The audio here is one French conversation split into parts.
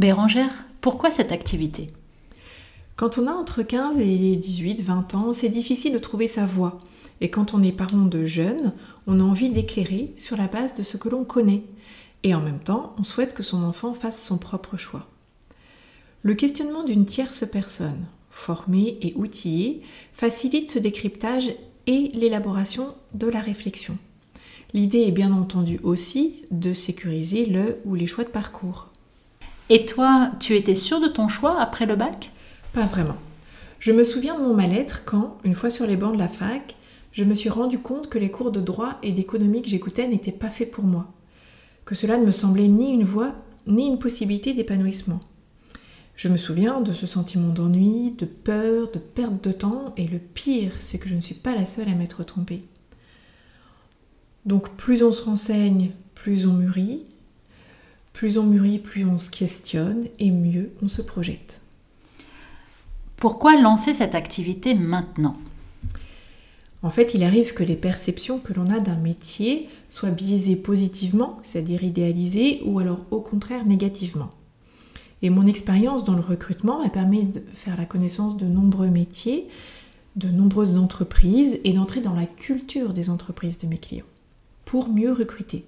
Bérangère, pourquoi cette activité? Quand on a entre 15 et 18, 20 ans, c'est difficile de trouver sa voie. Et quand on est parent de jeunes, on a envie d'éclairer sur la base de ce que l'on connaît. Et en même temps, on souhaite que son enfant fasse son propre choix. Le questionnement d'une tierce personne, formée et outillée, facilite ce décryptage et l'élaboration de la réflexion. L'idée est bien entendu aussi de sécuriser le ou les choix de parcours. Et toi, tu étais sûre de ton choix après le bac? Pas vraiment. Je me souviens de mon mal-être quand, une fois sur les bancs de la fac, je me suis rendu compte que les cours de droit et d'économie que j'écoutais n'étaient pas faits pour moi, que cela ne me semblait ni une voie ni une possibilité d'épanouissement. Je me souviens de ce sentiment d'ennui, de peur, de perte de temps, et le pire, c'est que je ne suis pas la seule à m'être trompée. Donc plus on se renseigne, plus on mûrit, plus on mûrit, plus on se questionne, et mieux on se projette. Pourquoi lancer cette activité maintenant? En fait, il arrive que les perceptions que l'on a d'un métier soient biaisées positivement, c'est-à-dire idéalisées, ou alors au contraire négativement. Et mon expérience dans le recrutement m'a permis de faire la connaissance de nombreux métiers, de nombreuses entreprises et d'entrer dans la culture des entreprises de mes clients pour mieux recruter.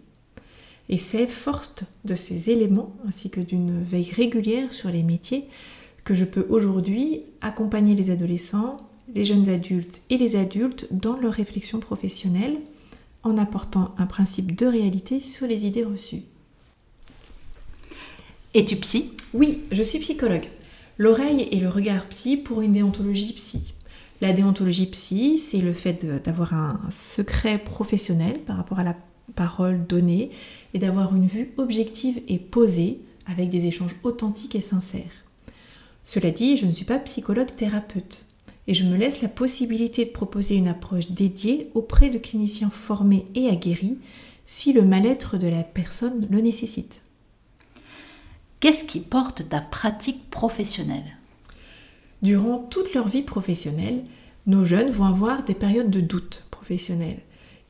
Et c'est forte de ces éléments ainsi que d'une veille régulière sur les métiers que je peux aujourd'hui accompagner les adolescents, les jeunes adultes et les adultes dans leur réflexion professionnelle en apportant un principe de réalité sur les idées reçues. Es-tu psy? Oui, je suis psychologue. L'oreille et le regard psy pour une déontologie psy. La déontologie psy, c'est le fait d'avoir un secret professionnel par rapport à la parole donnée et d'avoir une vue objective et posée avec des échanges authentiques et sincères. Cela dit, je ne suis pas psychologue thérapeute et je me laisse la possibilité de proposer une approche dédiée auprès de cliniciens formés et aguerris si le mal-être de la personne le nécessite. Qu'est-ce qui porte ta pratique professionnelle? Durant toute leur vie professionnelle, nos jeunes vont avoir des périodes de doute professionnel.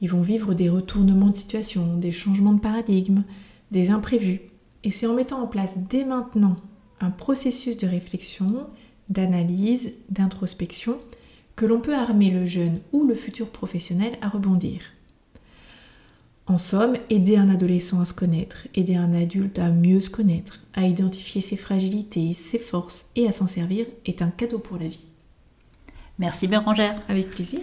Ils vont vivre des retournements de situation, des changements de paradigme, des imprévus. Et c'est en mettant en place dès maintenant un processus de réflexion d'analyse, d'introspection, que l'on peut armer le jeune ou le futur professionnel à rebondir. En somme, aider un adolescent à se connaître, aider un adulte à mieux se connaître, à identifier ses fragilités, ses forces et à s'en servir est un cadeau pour la vie. Merci Bérangère. Avec plaisir.